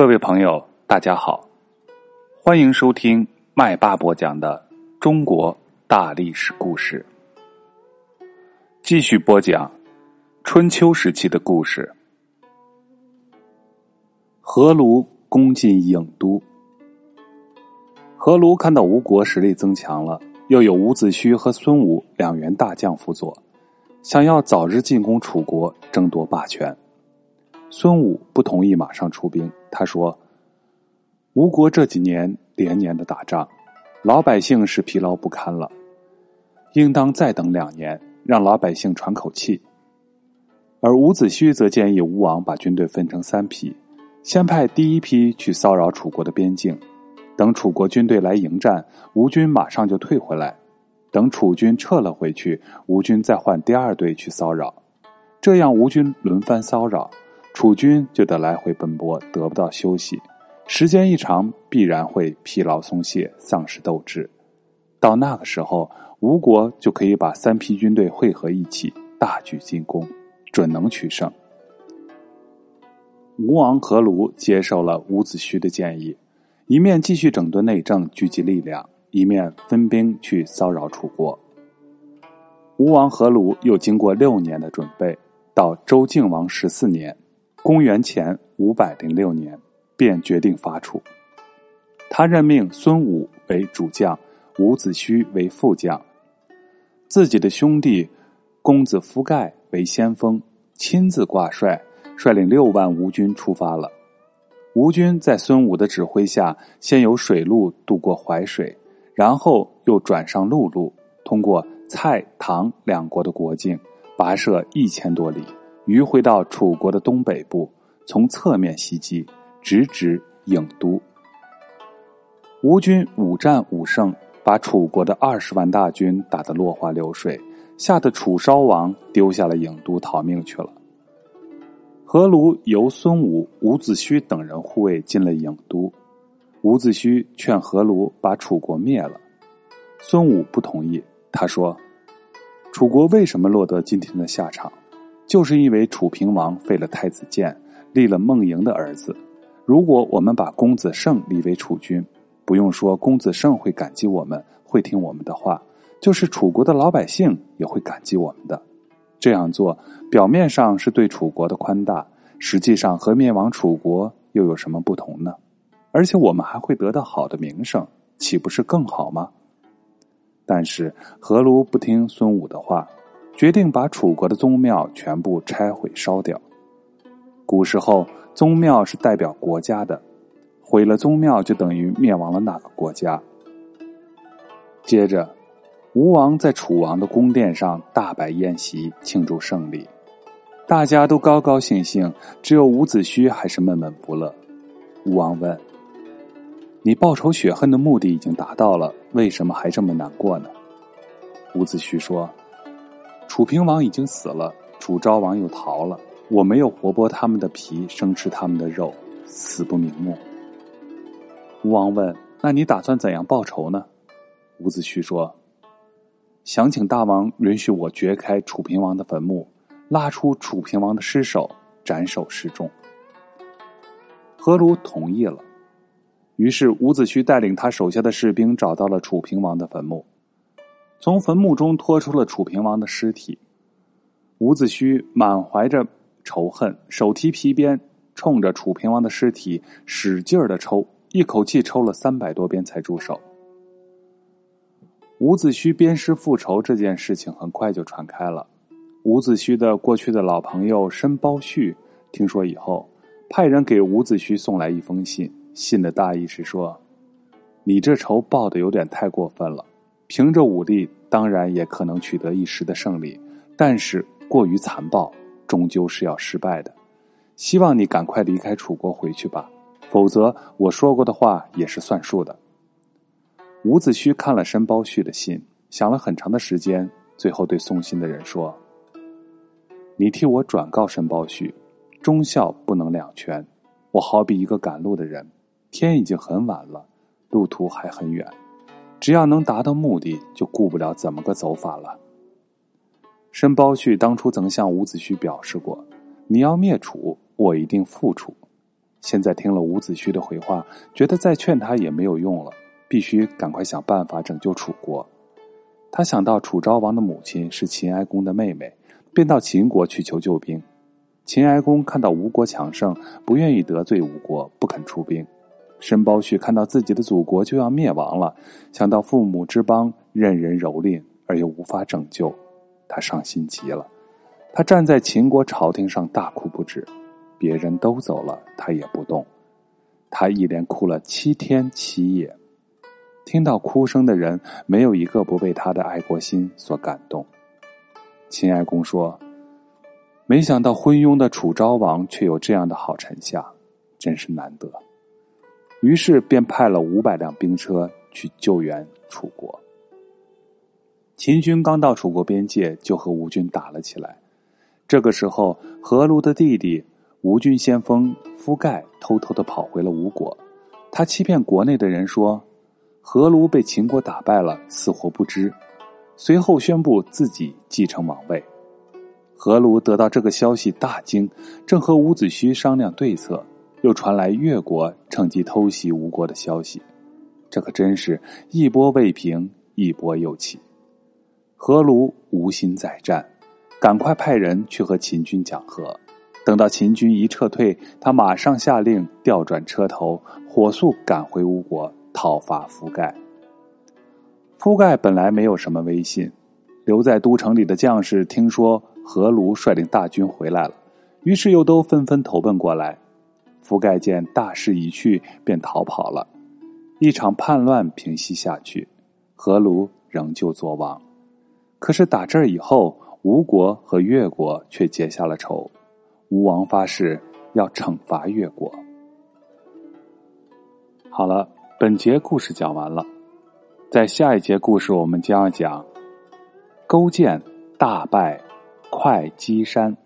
各位朋友，大家好，欢迎收听麦巴播讲的中国大历史故事。继续播讲春秋时期的故事。何卢攻进郢都，何卢看到吴国实力增强了，又有伍子胥和孙武两员大将辅佐，想要早日进攻楚国，争夺霸权。孙武不同意马上出兵，他说：“吴国这几年连年的打仗，老百姓是疲劳不堪了，应当再等两年。”让老百姓喘口气，而伍子胥则建议吴王把军队分成三批，先派第一批去骚扰楚国的边境，等楚国军队来迎战，吴军马上就退回来；等楚军撤了回去，吴军再换第二队去骚扰。这样吴军轮番骚扰，楚军就得来回奔波，得不到休息。时间一长，必然会疲劳松懈，丧失斗志。到那个时候。吴国就可以把三批军队汇合一起，大举进攻，准能取胜。吴王阖庐接受了伍子胥的建议，一面继续整顿内政，聚集力量，一面分兵去骚扰楚国。吴王阖庐又经过六年的准备，到周敬王十四年（公元前五百零六年），便决定伐楚。他任命孙武为主将，伍子胥为副将。自己的兄弟公子夫盖为先锋，亲自挂帅，率领六万吴军出发了。吴军在孙武的指挥下，先由水路渡过淮水，然后又转上陆路，通过蔡、唐两国的国境，跋涉一千多里，迂回到楚国的东北部，从侧面袭击，直指郢都。吴军五战五胜。把楚国的二十万大军打得落花流水，吓得楚昭王丢下了郢都逃命去了。何卢由孙武、伍子胥等人护卫进了郢都，伍子胥劝何卢把楚国灭了，孙武不同意。他说：“楚国为什么落得今天的下场，就是因为楚平王废了太子建，立了孟嬴的儿子。如果我们把公子胜立为楚君。”不用说，公子胜会感激我们，会听我们的话。就是楚国的老百姓也会感激我们的。这样做，表面上是对楚国的宽大，实际上和灭亡楚国又有什么不同呢？而且我们还会得到好的名声，岂不是更好吗？但是何卢不听孙武的话，决定把楚国的宗庙全部拆毁烧掉。古时候，宗庙是代表国家的。毁了宗庙，就等于灭亡了那个国家。接着，吴王在楚王的宫殿上大摆宴席，庆祝胜利，大家都高高兴兴，只有伍子胥还是闷闷不乐。吴王问：“你报仇雪恨的目的已经达到了，为什么还这么难过呢？”伍子胥说：“楚平王已经死了，楚昭王又逃了，我没有活剥他们的皮，生吃他们的肉，死不瞑目。”吴王问：“那你打算怎样报仇呢？”伍子胥说：“想请大王允许我掘开楚平王的坟墓，拉出楚平王的尸首，斩首示众。”何卢同意了。于是伍子胥带领他手下的士兵找到了楚平王的坟墓，从坟墓中拖出了楚平王的尸体。伍子胥满怀着仇恨，手提皮鞭，冲着楚平王的尸体使劲儿的抽。一口气抽了三百多鞭才住手。伍子胥鞭尸复仇这件事情很快就传开了。伍子胥的过去的老朋友申包胥听说以后，派人给伍子胥送来一封信。信的大意是说：“你这仇报的有点太过分了。凭着武力，当然也可能取得一时的胜利，但是过于残暴，终究是要失败的。希望你赶快离开楚国回去吧。”否则，我说过的话也是算数的。伍子胥看了申包胥的信，想了很长的时间，最后对送信的人说：“你替我转告申包胥，忠孝不能两全。我好比一个赶路的人，天已经很晚了，路途还很远，只要能达到目的，就顾不了怎么个走法了。”申包胥当初曾向伍子胥表示过：“你要灭楚，我一定复楚。”现在听了伍子胥的回话，觉得再劝他也没有用了，必须赶快想办法拯救楚国。他想到楚昭王的母亲是秦哀公的妹妹，便到秦国去求救兵。秦哀公看到吴国强盛，不愿意得罪吴国，不肯出兵。申包胥看到自己的祖国就要灭亡了，想到父母之邦任人蹂躏而又无法拯救，他伤心极了。他站在秦国朝廷上大哭不止，别人都走了，他也不动。他一连哭了七天七夜，听到哭声的人没有一个不被他的爱国心所感动。秦哀公说：“没想到昏庸的楚昭王却有这样的好臣下，真是难得。”于是便派了五百辆兵车去救援楚国。秦军刚到楚国边界，就和吴军打了起来。这个时候，何卢的弟弟吴军先锋夫盖偷偷的跑回了吴国。他欺骗国内的人说，何卢被秦国打败了，死活不知。随后宣布自己继承王位。何卢得到这个消息大惊，正和伍子胥商量对策。又传来越国趁机偷袭吴国的消息，这可真是一波未平，一波又起。何卢无心再战，赶快派人去和秦军讲和。等到秦军一撤退，他马上下令调转车头，火速赶回吴国讨伐夫盖。夫盖本来没有什么威信，留在都城里的将士听说何卢率领大军回来了，于是又都纷纷投奔过来。夫盖见大势已去，便逃跑了。一场叛乱平息下去，何卢仍旧作王。可是打这儿以后，吴国和越国却结下了仇。吴王发誓要惩罚越国。好了，本节故事讲完了，在下一节故事我们将要讲勾践大败会稽山。